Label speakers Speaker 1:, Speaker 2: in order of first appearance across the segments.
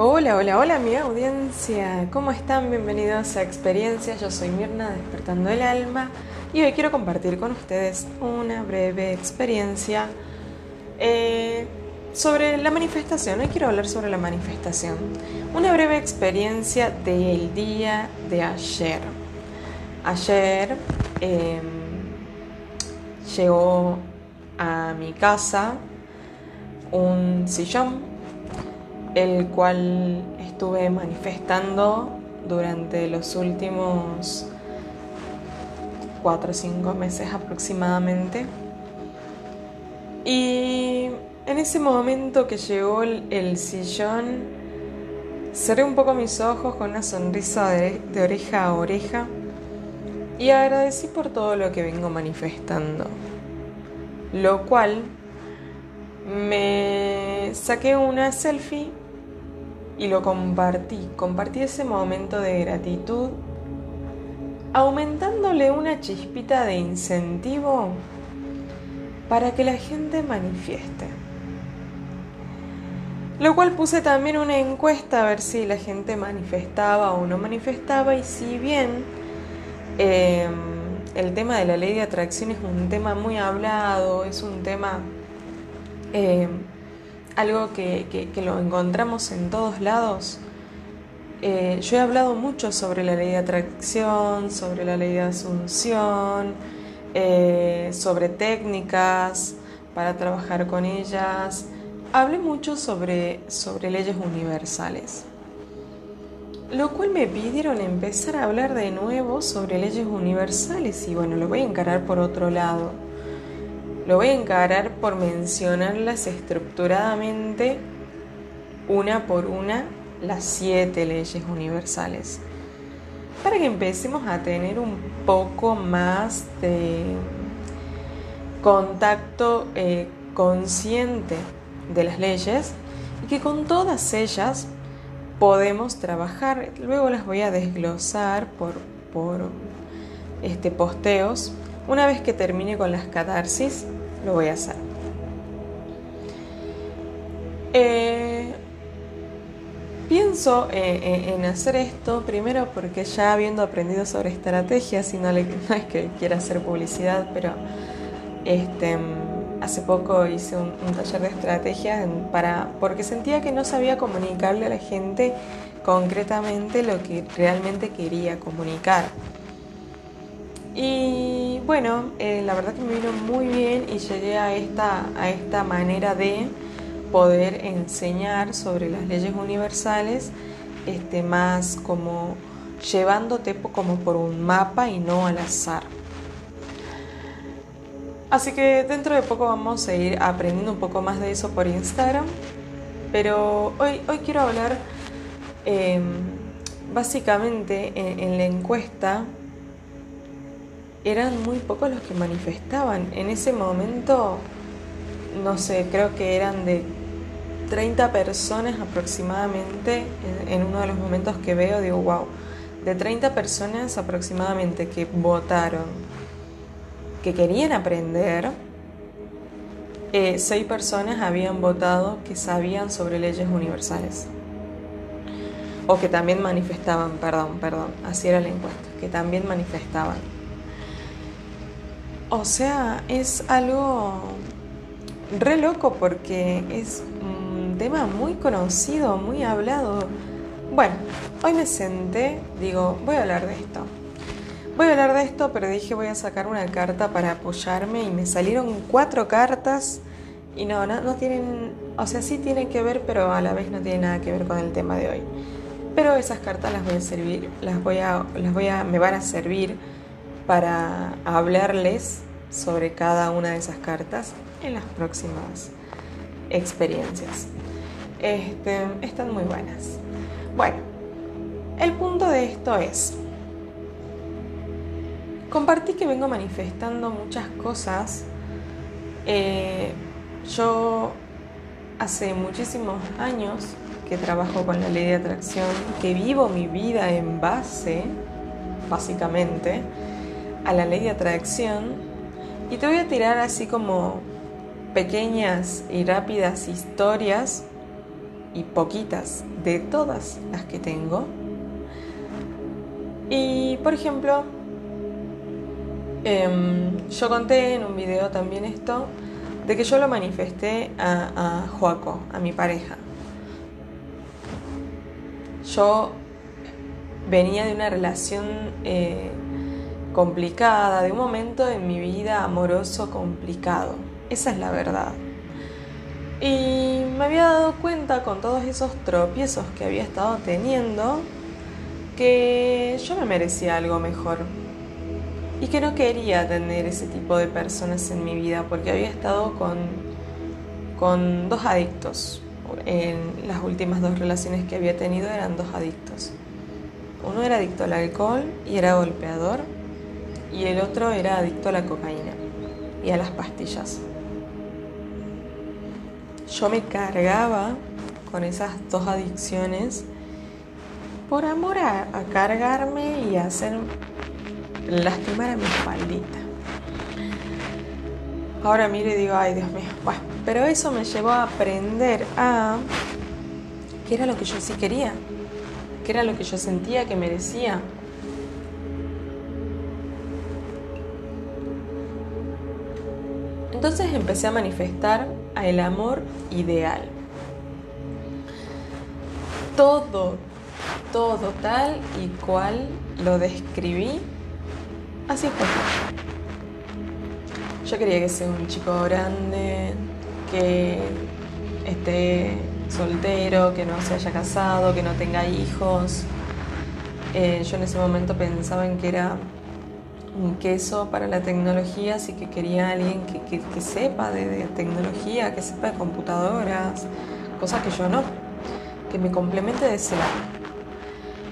Speaker 1: Hola, hola, hola mi audiencia, ¿cómo están? Bienvenidos a Experiencias, yo soy Mirna Despertando el Alma y hoy quiero compartir con ustedes una breve experiencia eh, sobre la manifestación. Hoy quiero hablar sobre la manifestación, una breve experiencia del día de ayer. Ayer em, llegó a mi casa un sillón el cual estuve manifestando durante los últimos cuatro o cinco meses aproximadamente. Y en ese momento que llegó el, sillón, cerré un poco mis ojos con una sonrisa de, de oreja a oreja y agradecí por todo lo que vengo manifestando. Lo cual me saqué una selfie y lo compartí. Compartí ese momento de gratitud, aumentándole una chispita de incentivo para que la gente manifieste. Lo cual puse también una encuesta a ver si la gente manifestaba o no manifestaba y si bien em, el tema de la ley de atracción es un tema muy hablado, es un tema em, algo que, lo encontramos en todos lados. Eh, yo he hablado mucho sobre la ley de atracción, sobre la ley de asunción, eh, sobre técnicas para trabajar con ellas. Hablé mucho sobre, sobre leyes universales. Lo cual me pidieron empezar a hablar de nuevo sobre leyes universales y bueno, lo voy a encarar por otro lado. Lo voy a encarar por mencionarlas estructuradamente una por una las siete leyes universales. Para que empecemos a tener un poco más de contacto eh, consciente de las leyes y que con todas ellas podemos trabajar. Luego las voy a desglosar por, por este, posteos. Una vez que termine con las catarsis, lo voy a hacer. Eh, pienso eh, eh, en hacer esto primero porque ya habiendo aprendido sobre estrategias, y no, es que quiera hacer publicidad, pero este, hace poco hice un, un taller de estrategias para, porque sentía que no sabía comunicarle a la gente concretamente lo que realmente quería comunicar. Y bueno, eh, la verdad que me vino muy bien y llegué a esta, a esta manera de poder enseñar sobre las leyes universales, este, más como llevándote como por un mapa y no al azar. Así que dentro de poco vamos a ir aprendiendo un poco más de eso por Instagram. Pero hoy, hoy quiero hablar em, básicamente en la encuesta eran muy pocos los que manifestaban. En ese momento, no sé, creo que eran de 30 personas aproximadamente, en, uno de los momentos que veo, digo, wow, de 30 personas aproximadamente que votaron, que querían aprender, eh, seis personas habían votado que sabían sobre leyes universales. O que también manifestaban, perdón, perdón, así era la encuesta, que también manifestaban. O sea, es algo re loco porque es un tema muy conocido, muy hablado. Bueno, hoy me senté, digo, voy a hablar de esto. Voy a hablar de esto, pero dije voy a sacar una carta para apoyarme y me salieron cuatro cartas y no, no, tienen, o sea, sí tienen que ver, pero a la vez no tienen nada que ver con el tema de hoy. Pero esas cartas las voy a servir, las voy a, las voy a, me van a servir para hablarles sobre cada una de esas cartas en las próximas experiencias. Este, están muy buenas. Bueno, el punto de esto es, compartí que vengo manifestando muchas cosas. Eh, yo hace muchísimos años que trabajo con la ley de atracción, que vivo mi vida en base, básicamente, a la ley de atracción y te voy a tirar así como pequeñas y rápidas historias y poquitas de todas las que tengo. Y por ejemplo, em, yo conté en un video también esto, de que yo lo manifesté a, a Joaco, a mi pareja. Yo venía de una relación eh, complicada, de un momento en mi vida amoroso complicado. Esa es la verdad. Y me había dado cuenta con todos esos tropiezos que había estado teniendo que yo me merecía algo mejor y que no quería tener ese tipo de personas en mi vida porque había estado con, con dos adictos. En las últimas dos relaciones que había tenido eran dos adictos. Uno era adicto al alcohol y era golpeador y el otro era adicto a la cocaína y a las pastillas. Yo me cargaba con esas dos adicciones por amor a, cargarme y a hacer lastimar a mi espaldita. Ahora miro y digo, ay Dios mío, bueno, pero eso me llevó a aprender a qué era lo que yo sí quería, qué era lo que yo sentía que merecía. Entonces empecé a manifestar el amor ideal. Todo, todo tal y cual lo describí, así fue. Yo quería que sea un chico grande, que esté soltero, que no se haya casado, que no tenga hijos. Eh, yo en ese momento pensaba en que era un queso para la tecnología, así que quería alguien que, sepa de, tecnología, que sepa de computadoras, cosas que yo no, que me complemente de ese lado.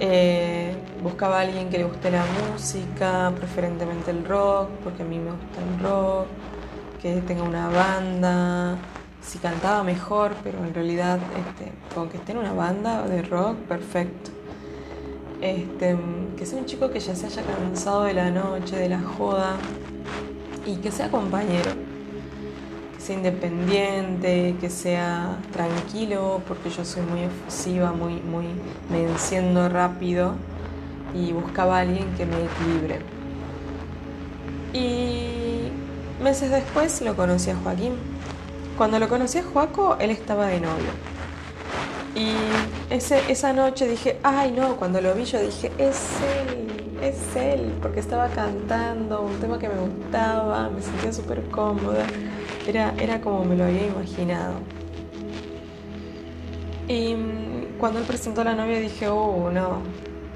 Speaker 1: Eh, buscaba a alguien que le guste la música, preferentemente el rock, porque a mí me gusta el rock, que tenga una banda, si cantaba mejor, pero en realidad este, con que esté en una banda de rock, perfecto. Este, que sea un chico que ya se haya cansado de la noche, de la joda, y que sea compañero, que sea independiente, que sea tranquilo, porque yo soy muy efusiva, muy, muy, me enciendo rápido y buscaba a alguien que me equilibre. Y meses después lo conocí a Joaquín. Cuando lo conocí a Joaco, él estaba de novio. Y ese, esa noche dije, ay no, cuando lo vi yo dije, es él, es él, porque estaba cantando un tema que me gustaba, me sentía súper cómoda, era, era como me lo había imaginado. Y mm, cuando él presentó a la novia dije, oh no,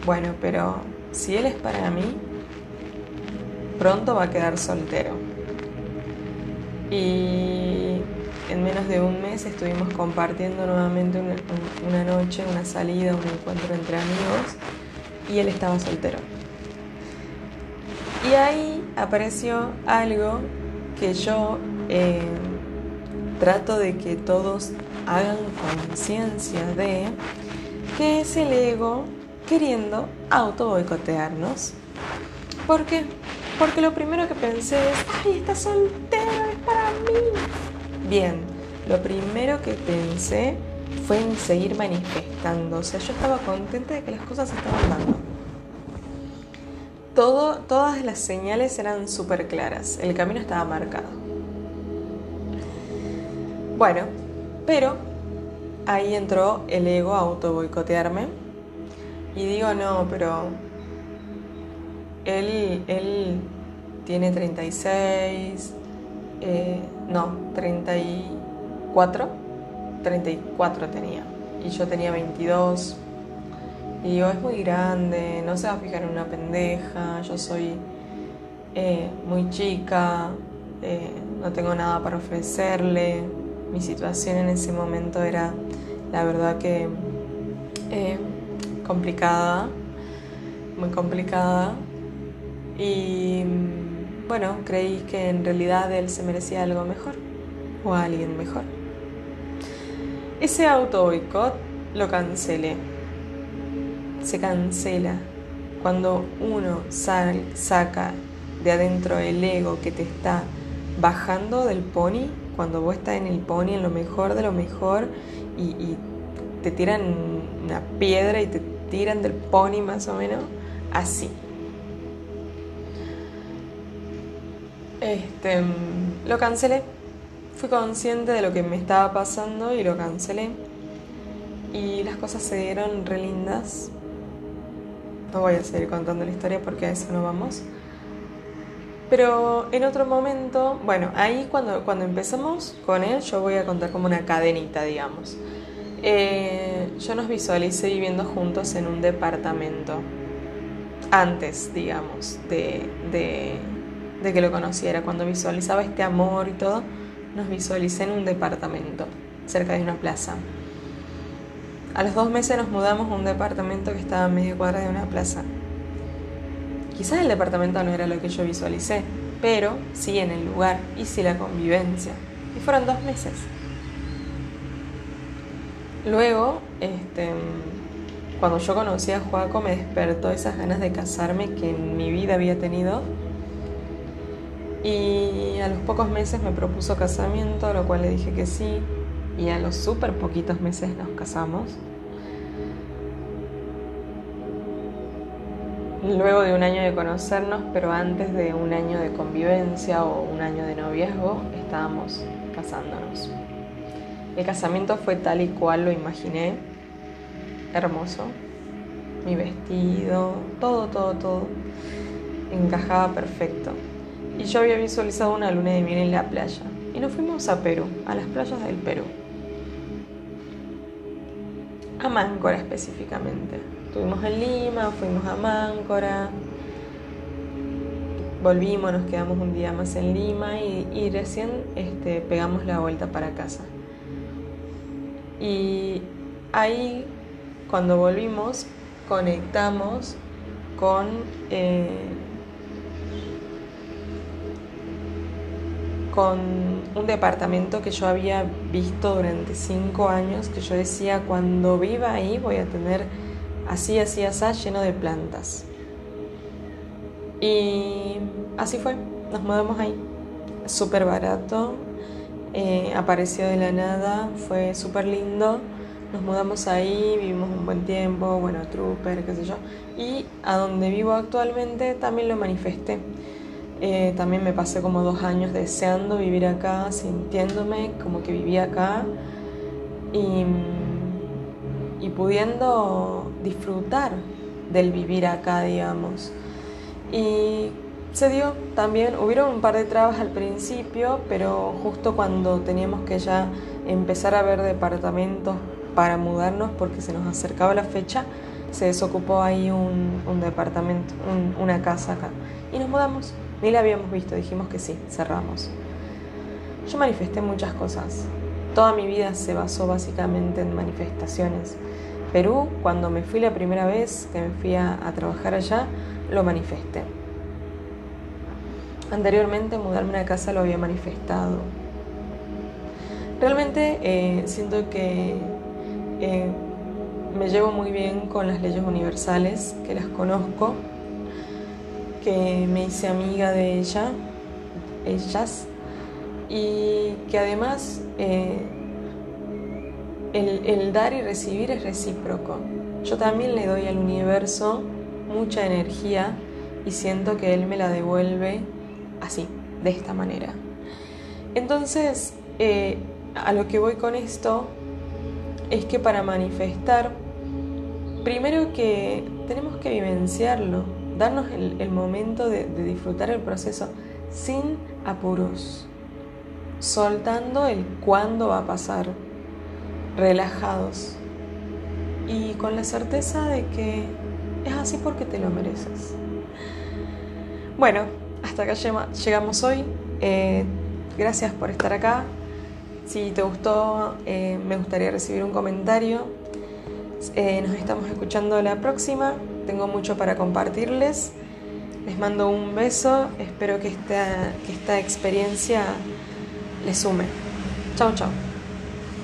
Speaker 1: bueno, pero si él es para mí, pronto va a quedar soltero. Y en menos de un mes estuvimos compartiendo nuevamente una, noche, una salida, un encuentro entre amigos y él estaba soltero. Y ahí apareció algo que yo eh, trato de que todos hagan conciencia de, que es el ego queriendo auto boicotearnos. ¿Por qué? Porque lo primero que pensé es, ay, está soltero, es para mí. Bien, lo primero que pensé fue en seguir manifestando. O sea, yo estaba contenta de que las cosas estaban dando. Todas las señales eran súper claras. El camino estaba marcado. Bueno, pero ahí entró el ego a auto boicotearme. Y digo, no, pero él, él tiene 36, eh, no, 34, 34 tenía, y yo tenía 22. Y digo, es muy grande, no se va a fijar en una pendeja, yo soy eh, muy chica, eh, no tengo nada para ofrecerle. Mi situación en ese momento era, la verdad que, complicada, muy complicada. Y bueno, creí que en realidad él se merecía algo mejor o a alguien mejor. Ese auto boicot lo cancelé. Se cancela cuando uno saca de adentro el ego que te está bajando del pony, cuando vos estás en el pony, en lo mejor de lo mejor, y, te tiran una piedra y te tiran del pony más o menos, así. Este, lo cancelé. Fui consciente de lo que me estaba pasando y lo cancelé. Y las cosas se dieron re lindas. No voy a seguir contando la historia porque a eso no vamos. Pero en otro momento, bueno, ahí cuando, cuando empezamos con él, yo voy a contar como una cadenita, digamos. Eh, yo nos visualicé viviendo juntos en un departamento. Antes, digamos, de, de, de que lo conociera. Cuando visualizaba este amor y todo, nos visualicé en un departamento, cerca de una plaza. A los dos meses nos mudamos a un departamento que estaba a media cuadra de una plaza. Quizás el departamento no era lo que yo visualicé, pero sí en el lugar y sí la convivencia. Y fueron dos meses. Luego, este, cuando yo conocí a Joaco, me despertó esas ganas de casarme que en mi vida había tenido. Y a los pocos meses me propuso casamiento, a lo cual le dije que sí y a los súper poquitos meses nos casamos. Luego de un año de conocernos, pero antes de un año de convivencia o un año de noviazgo, estábamos casándonos. El casamiento fue tal y cual lo imaginé, hermoso. Mi vestido, todo, todo, todo, encajaba perfecto. Y yo había visualizado una luna de miel en la playa. Y nos fuimos a Perú, a las playas del Perú a Máncora específicamente. Estuvimos en Lima, fuimos a Máncora, volvimos, nos quedamos un día más en Lima y, recién este, pegamos la vuelta para casa. Y ahí, cuando volvimos, conectamos con eh, con un departamento que yo había visto durante cinco años, que yo decía, cuando viva ahí voy a tener así, así, así, lleno de plantas. Y así fue, nos mudamos ahí, súper barato, eh, apareció de la nada, fue súper lindo. Nos mudamos ahí, vivimos un buen tiempo, bueno, trooper, qué sé yo. Y a donde vivo actualmente también lo manifesté. Eh, también me pasé como dos años deseando vivir acá, sintiéndome como que vivía acá y, pudiendo disfrutar del vivir acá, digamos. Y se dio también, hubieron un par de trabas al principio, pero justo cuando teníamos que ya empezar a ver departamentos para mudarnos porque se nos acercaba la fecha, se desocupó ahí un departamento, una casa acá. Y nos mudamos. Ni la habíamos visto, dijimos que sí, cerramos. Yo manifesté muchas cosas. Toda mi vida se basó básicamente en manifestaciones. Perú, cuando me fui la primera vez que me fui a, trabajar allá, lo manifesté. Anteriormente mudarme a casa lo había manifestado. Realmente eh, siento que eh, me llevo muy bien con las leyes universales, que las conozco, que me hice amiga de ella, ellas, y que además eh, el, dar y recibir es recíproco. Yo también le doy al universo mucha energía y siento que él me la devuelve así, de esta manera. Entonces, eh, a lo que voy con esto es que para manifestar, primero que tenemos que vivenciarlo, darnos el, momento de, disfrutar el proceso sin apuros, soltando el cuándo va a pasar, relajados y con la certeza de que es así porque te lo mereces. Bueno, hasta acá llegamos hoy. Eh, gracias por estar acá. Si te gustó, eh, me gustaría recibir un comentario. Eh, nos estamos escuchando la próxima tengo mucho para compartirles. Les mando un beso, espero que esta, que esta experiencia les sume. Chao, chao.